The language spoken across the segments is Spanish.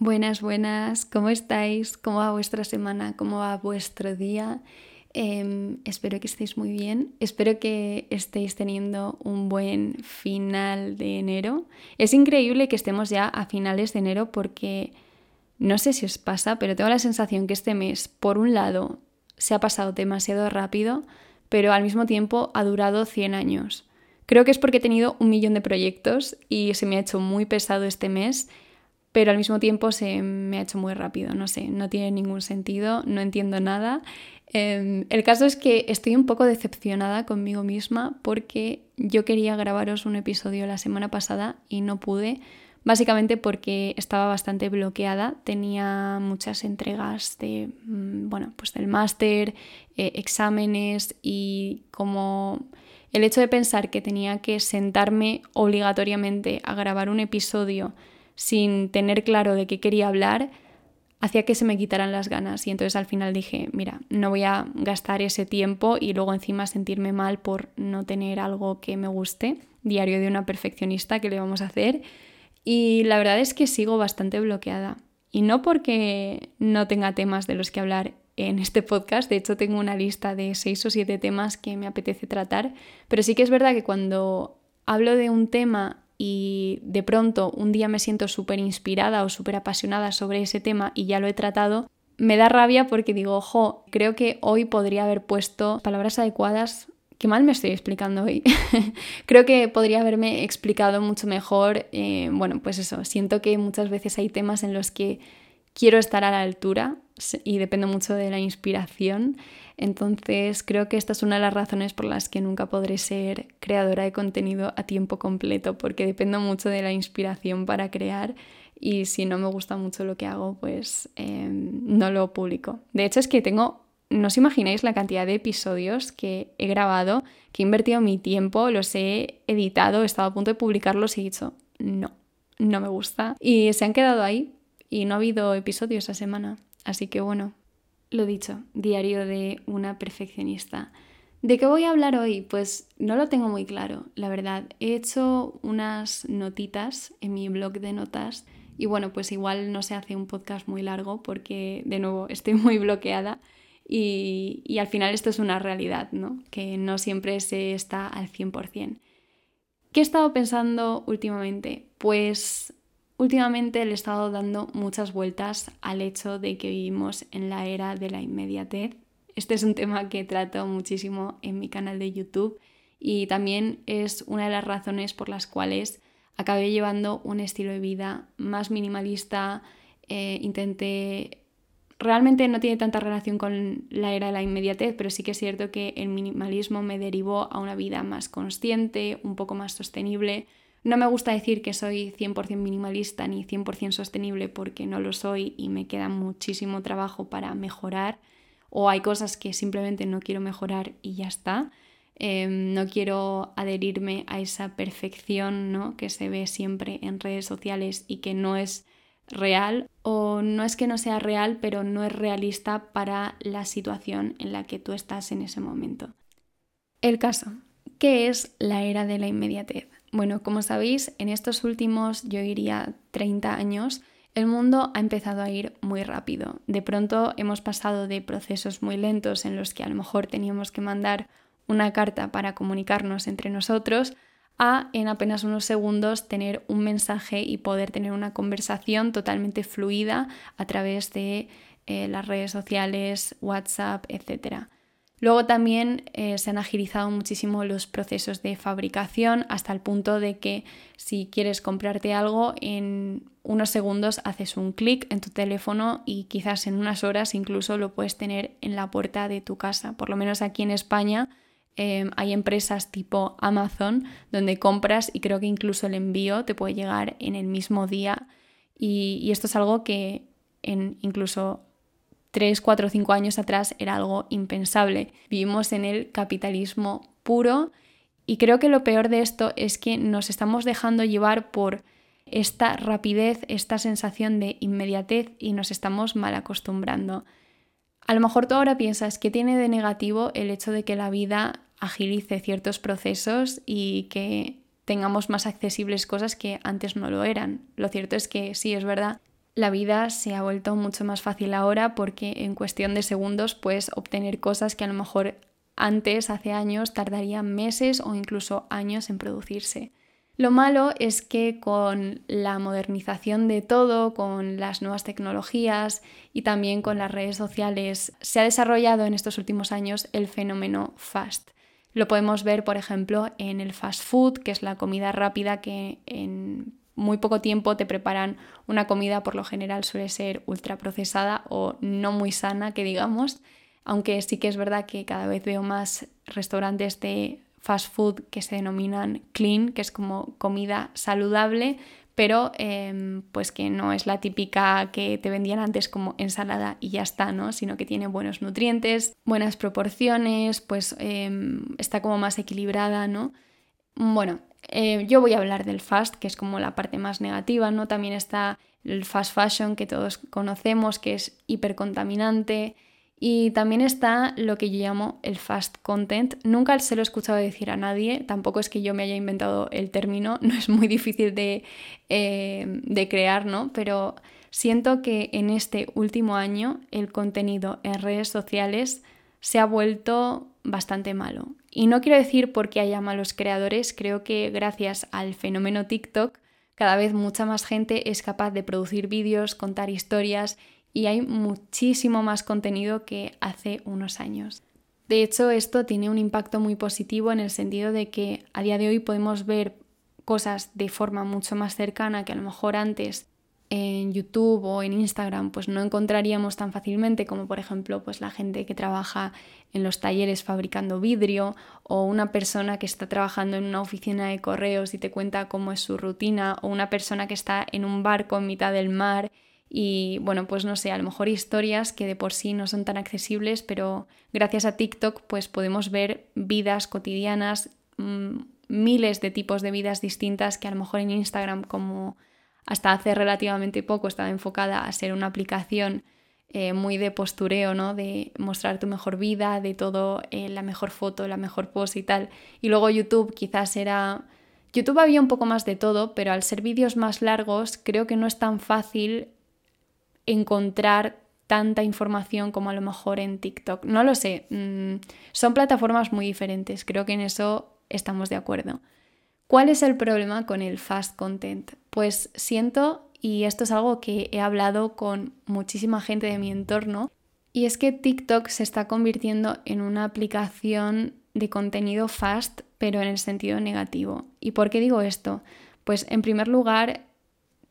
Buenas, buenas, ¿cómo estáis? ¿Cómo va vuestra semana? ¿Cómo va vuestro día? Em, espero que estéis muy bien, espero que estéis teniendo un buen final de enero. Es increíble que estemos ya a finales de enero porque no sé si os pasa, pero tengo la sensación que este mes, por un lado, se ha pasado demasiado rápido, pero al mismo tiempo ha durado 100 años. Creo que es porque he tenido un millón de proyectos y se me ha hecho muy pesado este mes pero al mismo tiempo se me ha hecho muy rápido, no sé, no tiene ningún sentido, no entiendo nada. Em, el caso es que estoy un poco decepcionada conmigo misma porque yo quería grabaros un episodio la semana pasada y no pude, básicamente porque estaba bastante bloqueada, tenía muchas entregas de, mm, bueno, pues del máster, eh, exámenes y como el hecho de pensar que tenía que sentarme obligatoriamente a grabar un episodio sin tener claro de qué quería hablar, hacía que se me quitaran las ganas. Y entonces al final dije, mira, no voy a gastar ese tiempo y luego encima sentirme mal por no tener algo que me guste. Diario de una perfeccionista que le vamos a hacer. Y la verdad es que sigo bastante bloqueada. Y no porque no tenga temas de los que hablar en este podcast, de hecho tengo una lista de seis o siete temas que me apetece tratar, pero sí que es verdad que cuando hablo de un tema y de pronto un día me siento súper inspirada o súper apasionada sobre ese tema y ya lo he tratado, me da rabia porque digo, ojo, creo que hoy podría haber puesto palabras adecuadas. Qué mal me estoy explicando hoy. creo que podría haberme explicado mucho mejor. Eh, bueno, pues eso, siento que muchas veces hay temas en los que quiero estar a la altura y depende mucho de la inspiración. Entonces creo que esta es una de las razones por las que nunca podré ser creadora de contenido a tiempo completo, porque dependo mucho de la inspiración para crear y si no me gusta mucho lo que hago, pues em, no lo publico. De hecho es que tengo, no os imagináis la cantidad de episodios que he grabado, que he invertido mi tiempo, los he editado, he estado a punto de publicarlos y he dicho, no, no me gusta. Y se han quedado ahí y no ha habido episodios esa semana. Así que bueno, lo dicho, diario de una perfeccionista. ¿De qué voy a hablar hoy? Pues no lo tengo muy claro, la verdad. He hecho unas notitas en mi blog de notas y bueno, pues igual no se hace un podcast muy largo porque de nuevo estoy muy bloqueada y, y al final esto es una realidad, ¿no? Que no siempre se está al 100%. ¿Qué he estado pensando últimamente? Pues Últimamente le he estado dando muchas vueltas al hecho de que vivimos en la era de la inmediatez. Este es un tema que trato muchísimo en mi canal de YouTube y también es una de las razones por las cuales acabé llevando un estilo de vida más minimalista. Eh, intenté realmente no tiene tanta relación con la era de la inmediatez, pero sí que es cierto que el minimalismo me derivó a una vida más consciente, un poco más sostenible, no me gusta decir que soy 100% minimalista ni 100% sostenible porque no lo soy y me queda muchísimo trabajo para mejorar o hay cosas que simplemente no quiero mejorar y ya está. Em, no quiero adherirme a esa perfección ¿no? que se ve siempre en redes sociales y que no es real o no es que no sea real pero no es realista para la situación en la que tú estás en ese momento. El caso, ¿qué es la era de la inmediatez? Bueno, como sabéis, en estos últimos, yo diría 30 años, el mundo ha empezado a ir muy rápido. De pronto hemos pasado de procesos muy lentos en los que a lo mejor teníamos que mandar una carta para comunicarnos entre nosotros a en apenas unos segundos tener un mensaje y poder tener una conversación totalmente fluida a través de eh, las redes sociales, WhatsApp, etc. Luego también eh, se han agilizado muchísimo los procesos de fabricación hasta el punto de que si quieres comprarte algo en unos segundos haces un clic en tu teléfono y quizás en unas horas incluso lo puedes tener en la puerta de tu casa. Por lo menos aquí en España em, hay empresas tipo Amazon donde compras y creo que incluso el envío te puede llegar en el mismo día y, y esto es algo que en incluso 3, 4, 5 años atrás era algo impensable. Vivimos en el capitalismo puro y creo que lo peor de esto es que nos estamos dejando llevar por esta rapidez, esta sensación de inmediatez y nos estamos mal acostumbrando. A lo mejor tú ahora piensas que tiene de negativo el hecho de que la vida agilice ciertos procesos y que tengamos más accesibles cosas que antes no lo eran. Lo cierto es que sí, es verdad, la vida se ha vuelto mucho más fácil ahora porque en cuestión de segundos puedes obtener cosas que a lo mejor antes, hace años, tardarían meses o incluso años en producirse. Lo malo es que con la modernización de todo, con las nuevas tecnologías y también con las redes sociales, se ha desarrollado en estos últimos años el fenómeno fast. Lo podemos ver, por ejemplo, en el fast food, que es la comida rápida que en muy poco tiempo te preparan una comida, por lo general suele ser ultraprocesada o no muy sana, que digamos, aunque sí que es verdad que cada vez veo más restaurantes de fast food que se denominan clean, que es como comida saludable, pero em, pues que no es la típica que te vendían antes como ensalada y ya está, ¿no? Sino que tiene buenos nutrientes, buenas proporciones, pues em, está como más equilibrada, ¿no? Bueno, eh, yo voy a hablar del fast, que es como la parte más negativa, ¿no? También está el fast fashion que todos conocemos, que es hipercontaminante, y también está lo que yo llamo el fast content. Nunca se lo he escuchado decir a nadie, tampoco es que yo me haya inventado el término, no es muy difícil de, eh, de crear, ¿no? Pero siento que en este último año el contenido en redes sociales se ha vuelto bastante malo. Y no quiero decir porque haya malos creadores, creo que gracias al fenómeno TikTok cada vez mucha más gente es capaz de producir vídeos, contar historias y hay muchísimo más contenido que hace unos años. De hecho, esto tiene un impacto muy positivo en el sentido de que a día de hoy podemos ver cosas de forma mucho más cercana que a lo mejor antes en YouTube o en Instagram pues no encontraríamos tan fácilmente como por ejemplo pues la gente que trabaja en los talleres fabricando vidrio o una persona que está trabajando en una oficina de correos y te cuenta cómo es su rutina o una persona que está en un barco en mitad del mar y bueno, pues no sé, a lo mejor historias que de por sí no son tan accesibles, pero gracias a TikTok pues podemos ver vidas cotidianas, mm, miles de tipos de vidas distintas que a lo mejor en Instagram como hasta hace relativamente poco estaba enfocada a ser una aplicación eh, muy de postureo, ¿no? De mostrar tu mejor vida, de todo, eh, la mejor foto, la mejor pose y tal. Y luego YouTube quizás era... YouTube había un poco más de todo, pero al ser vídeos más largos creo que no es tan fácil encontrar tanta información como a lo mejor en TikTok. No lo sé, mm, son plataformas muy diferentes, creo que en eso estamos de acuerdo. ¿Cuál es el problema con el fast content? Pues siento, y esto es algo que he hablado con muchísima gente de mi entorno, y es que TikTok se está convirtiendo en una aplicación de contenido fast, pero en el sentido negativo. ¿Y por qué digo esto? Pues en primer lugar,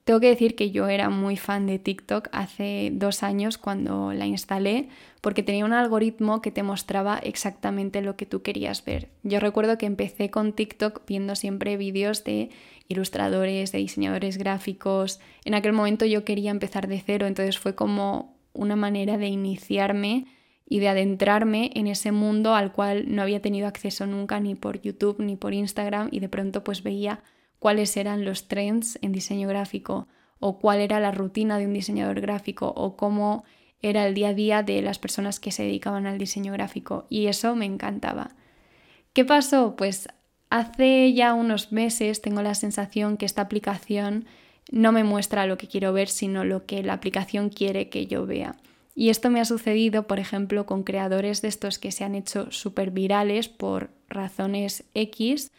tengo que decir que yo era muy fan de TikTok hace dos años cuando la instalé porque tenía un algoritmo que te mostraba exactamente lo que tú querías ver. Yo recuerdo que empecé con TikTok viendo siempre vídeos de ilustradores, de diseñadores gráficos. En aquel momento yo quería empezar de cero, entonces fue como una manera de iniciarme y de adentrarme en ese mundo al cual no había tenido acceso nunca ni por YouTube ni por Instagram y de pronto pues veía cuáles eran los trends en diseño gráfico o cuál era la rutina de un diseñador gráfico o cómo era el día a día de las personas que se dedicaban al diseño gráfico y eso me encantaba. ¿Qué pasó? Pues hace ya unos meses tengo la sensación que esta aplicación no me muestra lo que quiero ver, sino lo que la aplicación quiere que yo vea. Y esto me ha sucedido, por ejemplo, con creadores de estos que se han hecho súper virales por razones X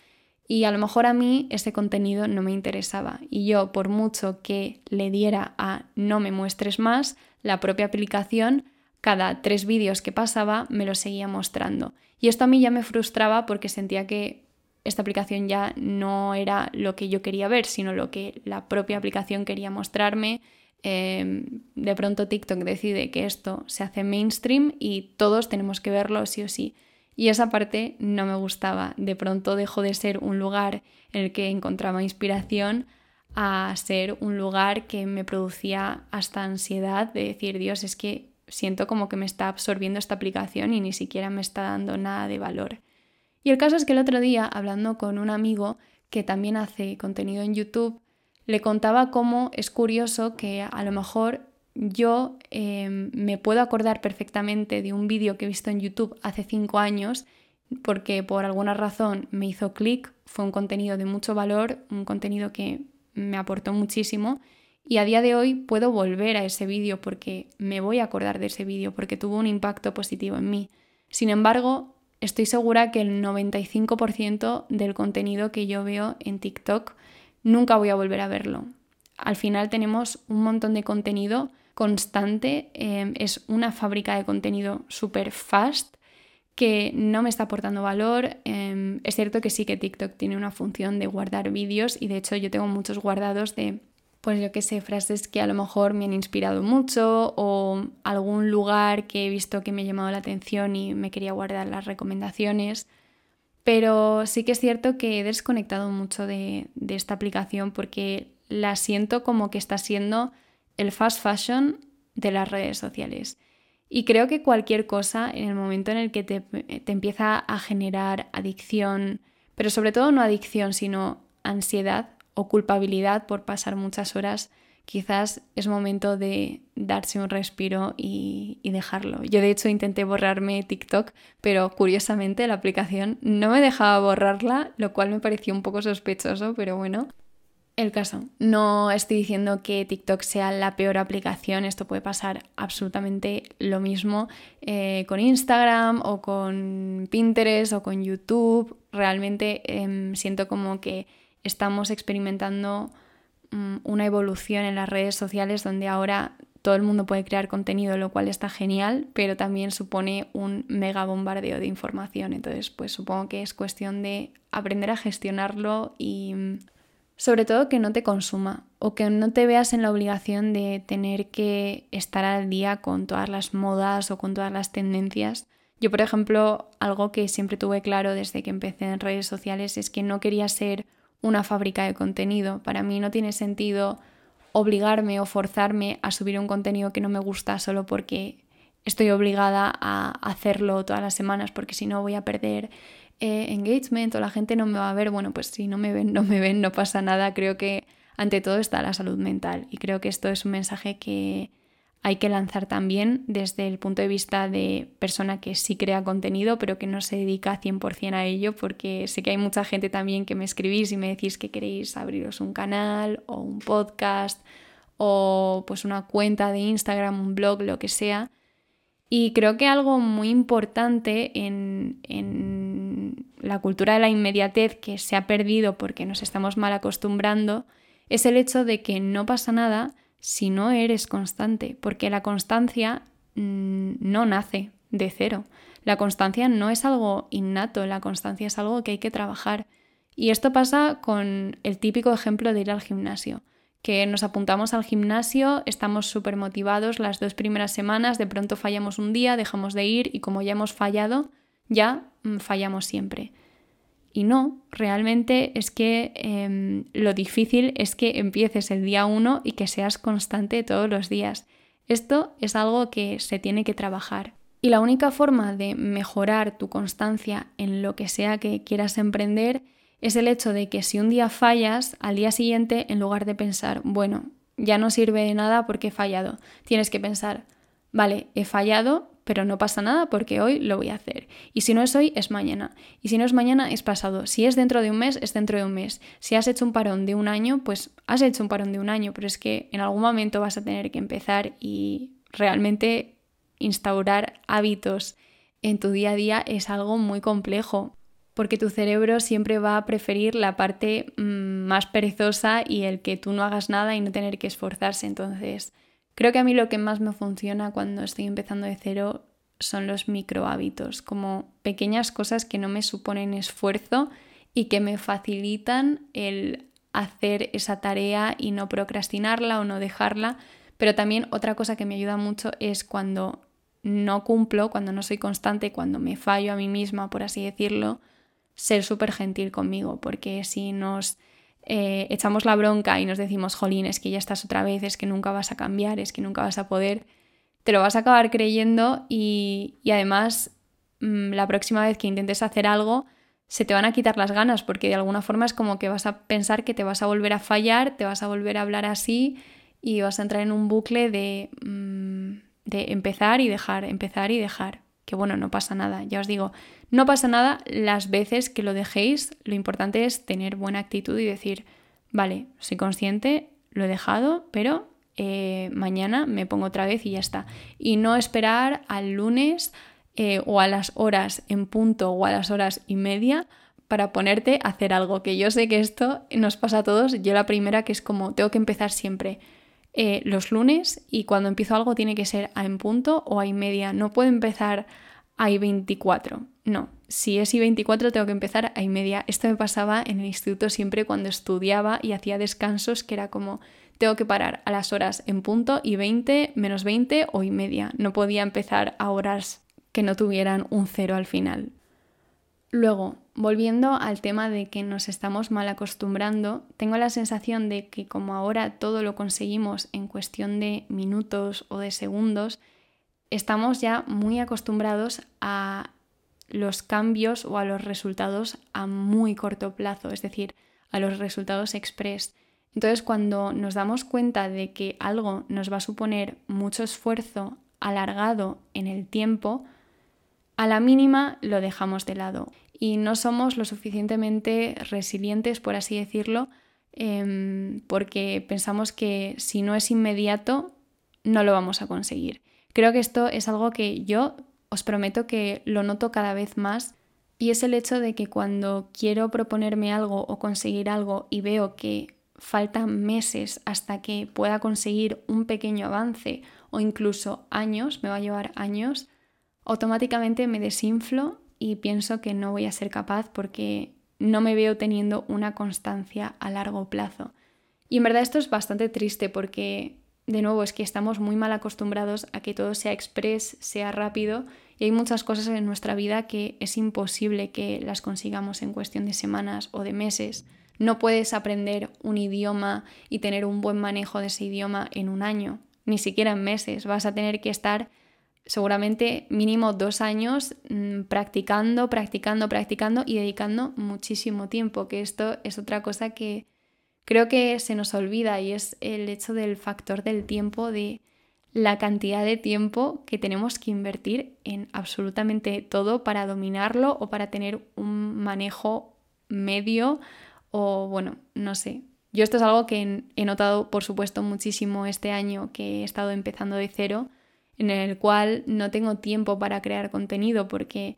y a lo mejor a mí ese contenido no me interesaba y yo por mucho que le diera a no me muestres más, la propia aplicación cada tres vídeos que pasaba me lo seguía mostrando. Y esto a mí ya me frustraba porque sentía que esta aplicación ya no era lo que yo quería ver, sino lo que la propia aplicación quería mostrarme. Em, de pronto TikTok decide que esto se hace mainstream y todos tenemos que verlo sí o sí. Y esa parte no me gustaba. De pronto dejó de ser un lugar en el que encontraba inspiración a ser un lugar que me producía hasta ansiedad de decir, Dios, es que siento como que me está absorbiendo esta aplicación y ni siquiera me está dando nada de valor. Y el caso es que el otro día, hablando con un amigo que también hace contenido en YouTube, le contaba cómo es curioso que a lo mejor yo em, me puedo acordar perfectamente de un vídeo que he visto en YouTube hace cinco años porque por alguna razón me hizo clic, fue un contenido de mucho valor, un contenido que me aportó muchísimo y a día de hoy puedo volver a ese vídeo porque me voy a acordar de ese vídeo, porque tuvo un impacto positivo en mí. Sin embargo, estoy segura que el 95% del contenido que yo veo en TikTok nunca voy a volver a verlo. Al final tenemos un montón de contenido constante, em, es una fábrica de contenido súper fast que no me está aportando valor. Em, es cierto que sí que TikTok tiene una función de guardar vídeos y de hecho yo tengo muchos guardados de, pues yo qué sé, frases que a lo mejor me han inspirado mucho o algún lugar que he visto que me ha llamado la atención y me quería guardar las recomendaciones. Pero sí que es cierto que he desconectado mucho de, de esta aplicación porque la siento como que está siendo el fast fashion de las redes sociales. Y creo que cualquier cosa en el momento en el que te, empieza a generar adicción, pero sobre todo no adicción, sino ansiedad o culpabilidad por pasar muchas horas, quizás es momento de darse un respiro y, y, dejarlo. Yo de hecho intenté borrarme TikTok, pero curiosamente la aplicación no me dejaba borrarla, lo cual me pareció un poco sospechoso, pero bueno, el caso. No estoy diciendo que TikTok sea la peor aplicación, esto puede pasar absolutamente lo mismo eh, con Instagram o con Pinterest o con YouTube. Realmente em, siento como que estamos experimentando mm, una evolución en las redes sociales donde ahora todo el mundo puede crear contenido, lo cual está genial, pero también supone un mega bombardeo de información. Entonces, pues supongo que es cuestión de aprender a gestionarlo y sobre todo que no te consuma o que no te veas en la obligación de tener que estar al día con todas las modas o con todas las tendencias. Yo, por ejemplo, algo que siempre tuve claro desde que empecé en redes sociales es que no quería ser una fábrica de contenido. Para mí no tiene sentido obligarme o forzarme a subir un contenido que no me gusta solo porque estoy obligada a hacerlo todas las semanas porque si no voy a perder eh, engagement o la gente no me va a ver, bueno, pues si no me ven, no me ven, no pasa nada. Creo que ante todo está la salud mental y creo que esto es un mensaje que hay que lanzar también desde el punto de vista de persona que sí crea contenido pero que no se dedica 100% a ello porque sé que hay mucha gente también que me escribís y me decís que queréis abriros un canal o un podcast o pues una cuenta de Instagram, un blog, lo que sea. Y creo que algo muy importante en, en, la cultura de la inmediatez que se ha perdido porque nos estamos mal acostumbrando es el hecho de que no pasa nada si no eres constante, porque la constancia mm, no nace de cero. La constancia no es algo innato, la constancia es algo que hay que trabajar. Y esto pasa con el típico ejemplo de ir al gimnasio que nos apuntamos al gimnasio, estamos súper motivados las dos primeras semanas, de pronto fallamos un día, dejamos de ir y como ya hemos fallado, ya mm, fallamos siempre. Y no, realmente es que em, lo difícil es que empieces el día uno y que seas constante todos los días. Esto es algo que se tiene que trabajar. Y la única forma de mejorar tu constancia en lo que sea que quieras emprender es el hecho de que si un día fallas, al día siguiente, en lugar de pensar, bueno, ya no sirve de nada porque he fallado, tienes que pensar, vale, he fallado, pero no pasa nada porque hoy lo voy a hacer. Y si no es hoy, es mañana. Y si no es mañana, es pasado. Si es dentro de un mes, es dentro de un mes. Si has hecho un parón de un año, pues has hecho un parón de un año, pero es que en algún momento vas a tener que empezar y realmente instaurar hábitos en tu día a día es algo muy complejo porque tu cerebro siempre va a preferir la parte mm, más perezosa y el que tú no hagas nada y no tener que esforzarse. Entonces, creo que a mí lo que más me funciona cuando estoy empezando de cero son los micro hábitos, como pequeñas cosas que no me suponen esfuerzo y que me facilitan el hacer esa tarea y no procrastinarla o no dejarla. Pero también otra cosa que me ayuda mucho es cuando no cumplo, cuando no soy constante, cuando me fallo a mí misma, por así decirlo, ser súper gentil conmigo, porque si nos eh, echamos la bronca y nos decimos, jolín, es que ya estás otra vez, es que nunca vas a cambiar, es que nunca vas a poder, te lo vas a acabar creyendo y, además mm, la próxima vez que intentes hacer algo, se te van a quitar las ganas, porque de alguna forma es como que vas a pensar que te vas a volver a fallar, te vas a volver a hablar así y vas a entrar en un bucle de, mm, de empezar y dejar, empezar y dejar que bueno, no pasa nada. Ya os digo, no pasa nada las veces que lo dejéis, lo importante es tener buena actitud y decir, vale, soy consciente, lo he dejado, pero eh, mañana me pongo otra vez y ya está. Y no esperar al lunes eh, o a las horas en punto o a las horas y media para ponerte a hacer algo, que yo sé que esto nos pasa a todos, yo la primera que es como tengo que empezar siempre eh, los lunes y cuando empiezo algo tiene que ser a en punto o a y media, no puedo empezar a y 24, no, si es y 24 tengo que empezar a y media, esto me pasaba en el instituto siempre cuando estudiaba y hacía descansos que era como tengo que parar a las horas en punto y 20, menos 20 o y media, no podía empezar a horas que no tuvieran un cero al final. Luego, volviendo al tema de que nos estamos mal acostumbrando, tengo la sensación de que como ahora todo lo conseguimos en cuestión de minutos o de segundos, estamos ya muy acostumbrados a los cambios o a los resultados a muy corto plazo, es decir, a los resultados express. Entonces, cuando nos damos cuenta de que algo nos va a suponer mucho esfuerzo alargado en el tiempo, a la mínima lo dejamos de lado y no somos lo suficientemente resilientes, por así decirlo, em, porque pensamos que si no es inmediato, no lo vamos a conseguir. Creo que esto es algo que yo os prometo que lo noto cada vez más y es el hecho de que cuando quiero proponerme algo o conseguir algo y veo que faltan meses hasta que pueda conseguir un pequeño avance o incluso años, me va a llevar años, automáticamente me desinflo y pienso que no voy a ser capaz porque no me veo teniendo una constancia a largo plazo. Y en verdad esto es bastante triste porque, de nuevo, es que estamos muy mal acostumbrados a que todo sea express, sea rápido y hay muchas cosas en nuestra vida que es imposible que las consigamos en cuestión de semanas o de meses. No puedes aprender un idioma y tener un buen manejo de ese idioma en un año, ni siquiera en meses. Vas a tener que estar seguramente mínimo dos años mm, practicando, practicando, practicando y dedicando muchísimo tiempo, que esto es otra cosa que creo que se nos olvida y es el hecho del factor del tiempo, de la cantidad de tiempo que tenemos que invertir en absolutamente todo para dominarlo o para tener un manejo medio o bueno, no sé. Yo esto es algo que he notado, por supuesto, muchísimo este año que he estado empezando de cero en el cual no tengo tiempo para crear contenido porque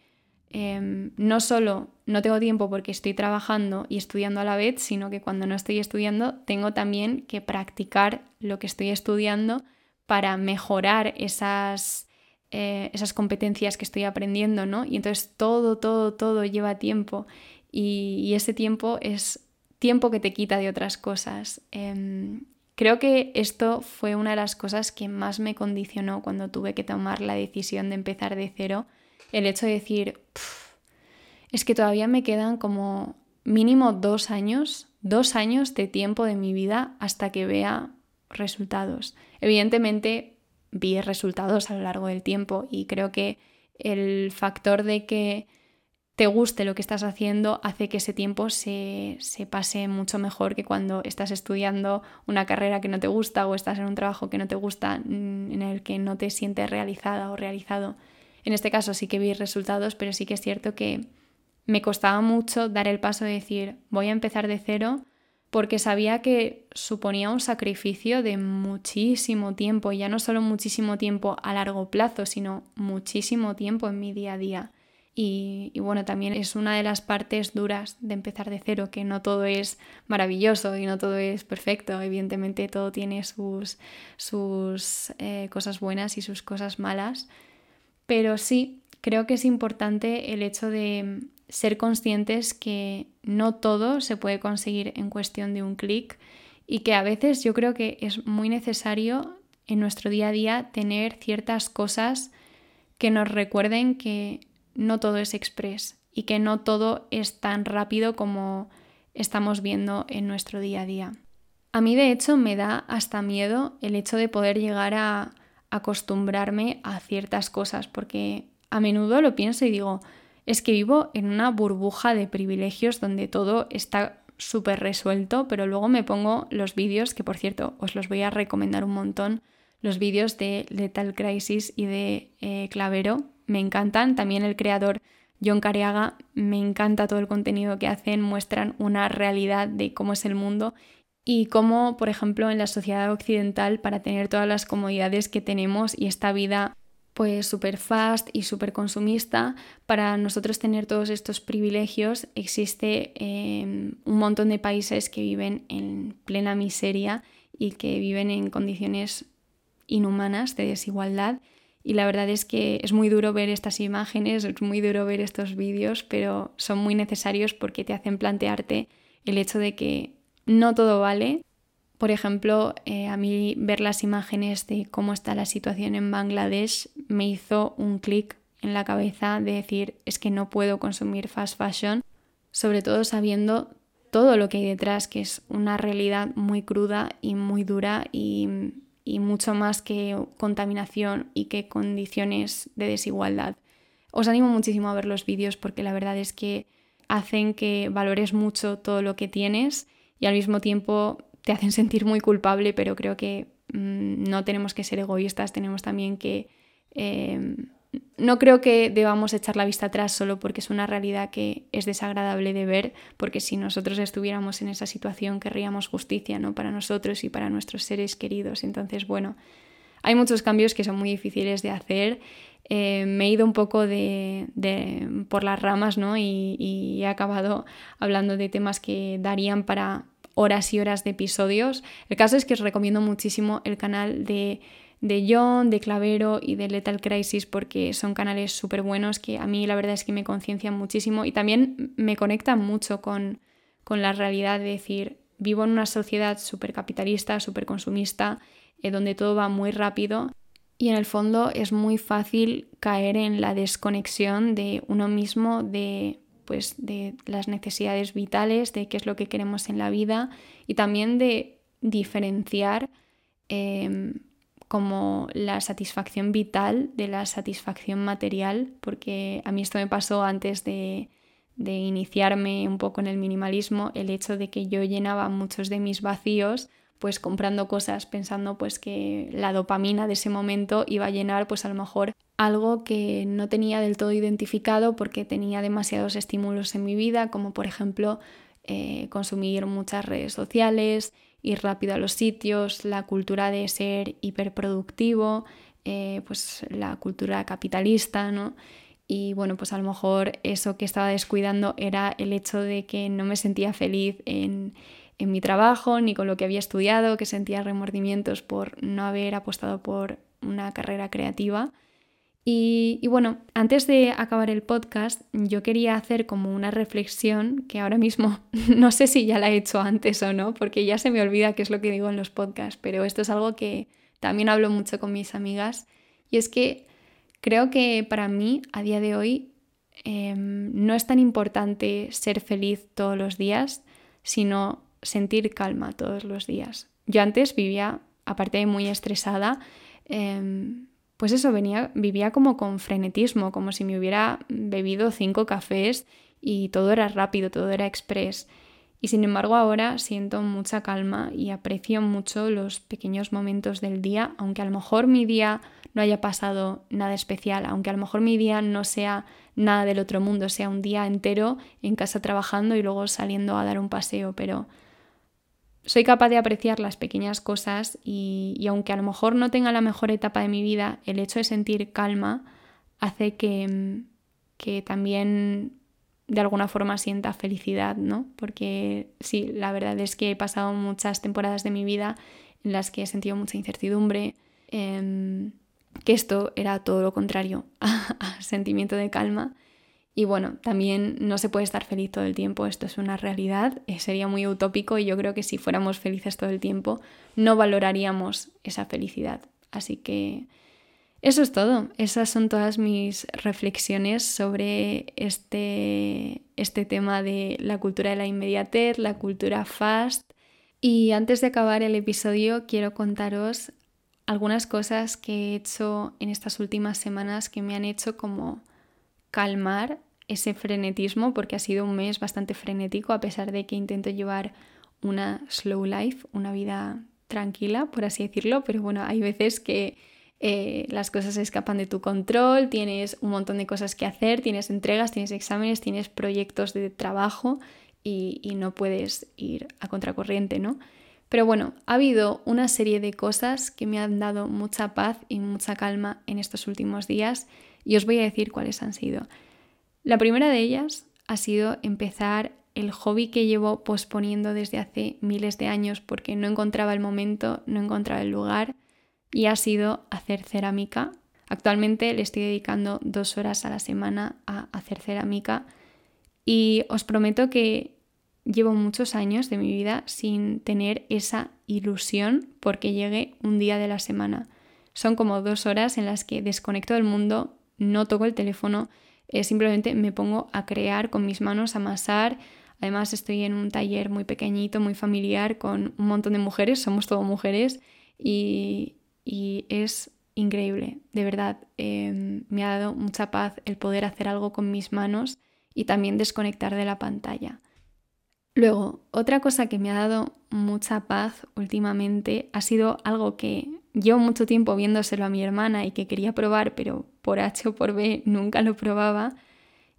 em, no solo no tengo tiempo porque estoy trabajando y estudiando a la vez, sino que cuando no estoy estudiando tengo también que practicar lo que estoy estudiando para mejorar esas, eh, esas competencias que estoy aprendiendo, ¿no? Y entonces todo, todo, todo lleva tiempo y, ese tiempo es tiempo que te quita de otras cosas. Em, Creo que esto fue una de las cosas que más me condicionó cuando tuve que tomar la decisión de empezar de cero. El hecho de decir, es que todavía me quedan como mínimo dos años, dos años de tiempo de mi vida hasta que vea resultados. Evidentemente vi resultados a lo largo del tiempo y creo que el factor de que te guste lo que estás haciendo hace que ese tiempo se, pase mucho mejor que cuando estás estudiando una carrera que no te gusta o estás en un trabajo que no te gusta, mm, en el que no te sientes realizada o realizado. En este caso sí que vi resultados, pero sí que es cierto que me costaba mucho dar el paso de decir voy a empezar de cero porque sabía que suponía un sacrificio de muchísimo tiempo, ya no solo muchísimo tiempo a largo plazo, sino muchísimo tiempo en mi día a día. Y, bueno, también es una de las partes duras de empezar de cero, que no todo es maravilloso y no todo es perfecto. Evidentemente todo tiene sus, sus eh, cosas buenas y sus cosas malas. Pero sí, creo que es importante el hecho de ser conscientes que no todo se puede conseguir en cuestión de un clic y que a veces yo creo que es muy necesario en nuestro día a día tener ciertas cosas que nos recuerden que no todo es express y que no todo es tan rápido como estamos viendo en nuestro día a día. A mí de hecho me da hasta miedo el hecho de poder llegar a acostumbrarme a ciertas cosas porque a menudo lo pienso y digo, es que vivo en una burbuja de privilegios donde todo está súper resuelto, pero luego me pongo los vídeos, que por cierto os los voy a recomendar un montón, los vídeos de Lethal Crisis y de eh, Clavero, me encantan. También el creador John Cariaga, me encanta todo el contenido que hacen, muestran una realidad de cómo es el mundo y cómo, por ejemplo, en la sociedad occidental, para tener todas las comodidades que tenemos y esta vida pues súper fast y súper consumista, para nosotros tener todos estos privilegios existe em, un montón de países que viven en plena miseria y que viven en condiciones inhumanas de desigualdad. Y la verdad es que es muy duro ver estas imágenes, es muy duro ver estos vídeos, pero son muy necesarios porque te hacen plantearte el hecho de que no todo vale. Por ejemplo, eh, a mí ver las imágenes de cómo está la situación en Bangladesh me hizo un clic en la cabeza de decir es que no puedo consumir fast fashion, sobre todo sabiendo todo lo que hay detrás, que es una realidad muy cruda y muy dura y, y mucho más que contaminación y que condiciones de desigualdad. Os animo muchísimo a ver los vídeos porque la verdad es que hacen que valores mucho todo lo que tienes y al mismo tiempo te hacen sentir muy culpable, pero creo que mm, no tenemos que ser egoístas, tenemos también que... Em, no creo que debamos echar la vista atrás solo porque es una realidad que es desagradable de ver, porque si nosotros estuviéramos en esa situación querríamos justicia ¿no? para nosotros y para nuestros seres queridos. Entonces, bueno, hay muchos cambios que son muy difíciles de hacer. Eh, me he ido un poco de, por las ramas ¿no? y, y he acabado hablando de temas que darían para horas y horas de episodios. El caso es que os recomiendo muchísimo el canal de, de John, de Clavero y de Lethal Crisis porque son canales súper buenos que a mí la verdad es que me conciencian muchísimo y también me conectan mucho con, con la realidad de decir, vivo en una sociedad súper capitalista, súper consumista, eh, donde todo va muy rápido y en el fondo es muy fácil caer en la desconexión de uno mismo, de pues de las necesidades vitales, de qué es lo que queremos en la vida y también de diferenciar em, como la satisfacción vital de la satisfacción material, porque a mí esto me pasó antes de, iniciarme un poco en el minimalismo, el hecho de que yo llenaba muchos de mis vacíos pues comprando cosas pensando pues que la dopamina de ese momento iba a llenar pues a lo mejor algo que no tenía del todo identificado porque tenía demasiados estímulos en mi vida, como por ejemplo eh, consumir muchas redes sociales, ir rápido a los sitios, la cultura de ser hiperproductivo, eh, pues la cultura capitalista, ¿no? Y bueno, pues a lo mejor eso que estaba descuidando era el hecho de que no me sentía feliz en, en mi trabajo ni con lo que había estudiado, que sentía remordimientos por no haber apostado por una carrera creativa. Y, bueno, antes de acabar el podcast, yo quería hacer como una reflexión que ahora mismo no sé si ya la he hecho antes o no, porque ya se me olvida qué es lo que digo en los podcasts, pero esto es algo que también hablo mucho con mis amigas. Y es que creo que para mí, a día de hoy, em, no es tan importante ser feliz todos los días, sino sentir calma todos los días. Yo antes vivía, aparte de muy estresada, em, pues eso, venía, vivía como con frenetismo, como si me hubiera bebido cinco cafés y todo era rápido, todo era express. Y sin embargo ahora siento mucha calma y aprecio mucho los pequeños momentos del día, aunque a lo mejor mi día no haya pasado nada especial, aunque a lo mejor mi día no sea nada del otro mundo, sea un día entero en casa trabajando y luego saliendo a dar un paseo, pero soy capaz de apreciar las pequeñas cosas y, aunque a lo mejor no tenga la mejor etapa de mi vida, el hecho de sentir calma hace que, que también de alguna forma sienta felicidad, ¿no? Porque sí, la verdad es que he pasado muchas temporadas de mi vida en las que he sentido mucha incertidumbre, em, que esto era todo lo contrario a sentimiento de calma y bueno, también no se puede estar feliz todo el tiempo, esto es una realidad, eh, sería muy utópico y yo creo que si fuéramos felices todo el tiempo no valoraríamos esa felicidad. Así que eso es todo, esas son todas mis reflexiones sobre este, este tema de la cultura de la inmediatez, la cultura fast. Y antes de acabar el episodio quiero contaros algunas cosas que he hecho en estas últimas semanas que me han hecho como calmar ese frenetismo porque ha sido un mes bastante frenético a pesar de que intento llevar una slow life, una vida tranquila, por así decirlo, pero bueno, hay veces que eh, las cosas escapan de tu control, tienes un montón de cosas que hacer, tienes entregas, tienes exámenes, tienes proyectos de trabajo y no puedes ir a contracorriente, ¿no? Pero bueno, ha habido una serie de cosas que me han dado mucha paz y mucha calma en estos últimos días y os voy a decir cuáles han sido. La primera de ellas ha sido empezar el hobby que llevo posponiendo desde hace miles de años porque no encontraba el momento, no encontraba el lugar y ha sido hacer cerámica. Actualmente le estoy dedicando dos horas a la semana a hacer cerámica y os prometo que llevo muchos años de mi vida sin tener esa ilusión porque llegue un día de la semana. Son como dos horas en las que desconecto del mundo, no toco el teléfono, eh, simplemente me pongo a crear con mis manos, a amasar. Además estoy en un taller muy pequeñito, muy familiar, con un montón de mujeres, somos todo mujeres y, es increíble, de verdad. Em, me ha dado mucha paz el poder hacer algo con mis manos y también desconectar de la pantalla. Luego, otra cosa que me ha dado mucha paz últimamente ha sido algo que llevo mucho tiempo viéndoselo a mi hermana y que quería probar, pero por H o por B nunca lo probaba,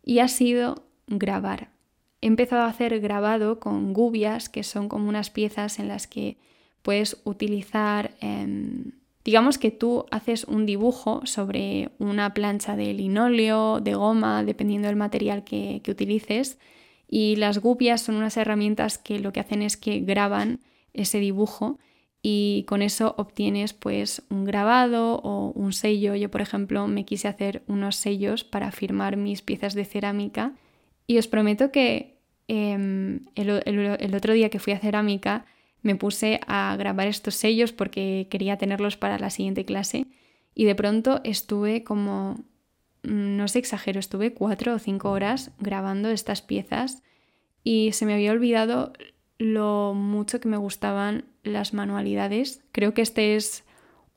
y ha sido grabar. He empezado a hacer grabado con gubias, que son como unas piezas en las que puedes utilizar, em, digamos que tú haces un dibujo sobre una plancha de linóleo, de goma, dependiendo del material que, que utilices, y las gupias son unas herramientas que lo que hacen es que graban ese dibujo y con eso obtienes pues un grabado o un sello. Yo, por ejemplo, me quise hacer unos sellos para firmar mis piezas de cerámica y os prometo que em, el, otro día que fui a cerámica me puse a grabar estos sellos porque quería tenerlos para la siguiente clase y de pronto estuve como no sé exagero, estuve cuatro o cinco horas grabando estas piezas y se me había olvidado lo mucho que me gustaban las manualidades. Creo que este es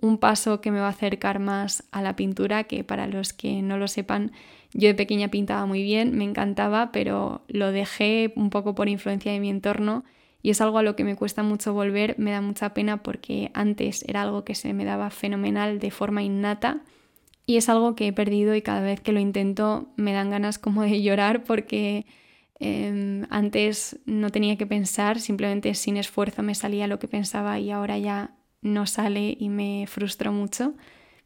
un paso que me va a acercar más a la pintura, que para los que no lo sepan, yo de pequeña pintaba muy bien, me encantaba, pero lo dejé un poco por influencia de mi entorno y es algo a lo que me cuesta mucho volver, me da mucha pena porque antes era algo que se me daba fenomenal de forma innata y es algo que he perdido y cada vez que lo intento me dan ganas como de llorar porque em, antes no tenía que pensar, simplemente sin esfuerzo me salía lo que pensaba y ahora ya no sale y me frustro mucho.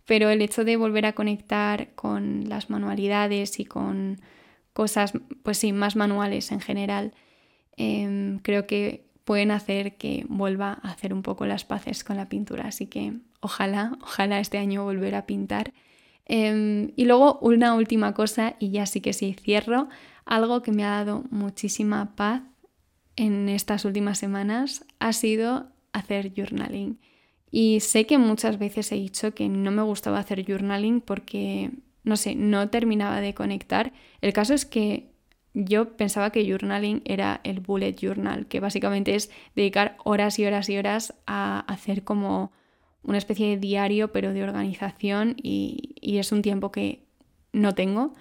Pero el hecho de volver a conectar con las manualidades y con cosas, pues sí, más manuales en general, em, creo que pueden hacer que vuelva a hacer un poco las paces con la pintura. Así que ojalá, ojalá este año volver a pintar Em, y luego una última cosa, y ya sí que sí cierro, algo que me ha dado muchísima paz en estas últimas semanas ha sido hacer journaling. Y sé que muchas veces he dicho que no me gustaba hacer journaling porque, no sé, no terminaba de conectar. El caso es que yo pensaba que journaling era el bullet journal, que básicamente es dedicar horas y horas y horas a hacer como una especie de diario, pero de organización y, es un tiempo que no tengo.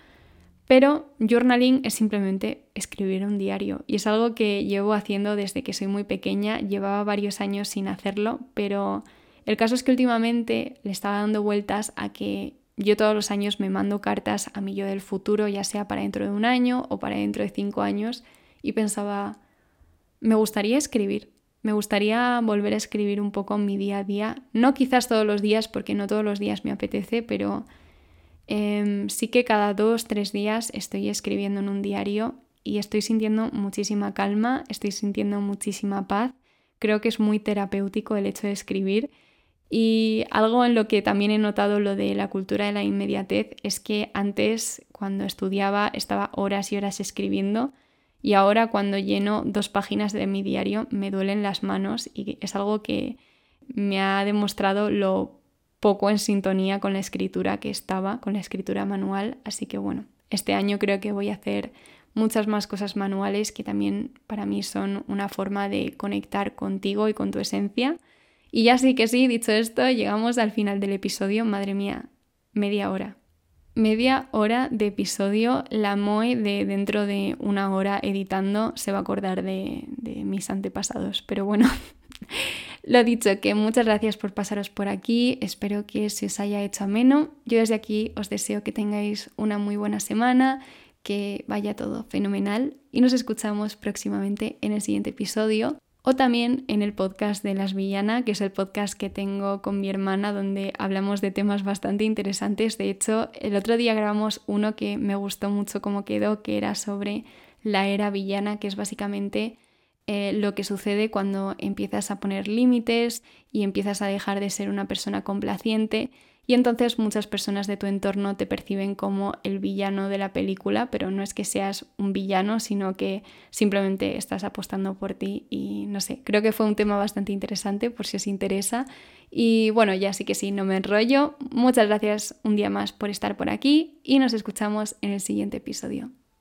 Pero journaling es simplemente escribir un diario y es algo que llevo haciendo desde que soy muy pequeña, llevaba varios años sin hacerlo, pero el caso es que últimamente le estaba dando vueltas a que yo todos los años me mando cartas a mi yo del futuro, ya sea para dentro de un año o para dentro de cinco años, y pensaba, me gustaría escribir, me gustaría volver a escribir un poco mi día a día. No quizás todos los días, porque no todos los días me apetece, pero em, sí que cada dos, tres días estoy escribiendo en un diario y estoy sintiendo muchísima calma, estoy sintiendo muchísima paz. Creo que es muy terapéutico el hecho de escribir. Y algo en lo que también he notado lo de la cultura de la inmediatez es que antes, cuando estudiaba, estaba horas y horas escribiendo y ahora cuando lleno dos páginas de mi diario me duelen las manos y es algo que me ha demostrado lo poco en sintonía con la escritura que estaba, con la escritura manual. Así que bueno, este año creo que voy a hacer muchas más cosas manuales que también para mí son una forma de conectar contigo y con tu esencia. Y ya sí que sí, dicho esto, llegamos al final del episodio. Madre mía, media hora media hora de episodio, la Moe de dentro de una hora editando se va a acordar de, mis antepasados. Pero bueno, lo dicho, que muchas gracias por pasaros por aquí, espero que se os haya hecho ameno. Yo desde aquí os deseo que tengáis una muy buena semana, que vaya todo fenomenal y nos escuchamos próximamente en el siguiente episodio. O también en el podcast de Las Villana, que es el podcast que tengo con mi hermana, donde hablamos de temas bastante interesantes. De hecho, el otro día grabamos uno que me gustó mucho cómo quedó, que era sobre la era villana, que es básicamente eh, lo que sucede cuando empiezas a poner límites y empiezas a dejar de ser una persona complaciente y entonces muchas personas de tu entorno te perciben como el villano de la película, pero no es que seas un villano, sino que simplemente estás apostando por ti y no sé, creo que fue un tema bastante interesante por si os interesa. Y bueno, ya sí que sí, no me enrollo. Muchas gracias un día más por estar por aquí y nos escuchamos en el siguiente episodio.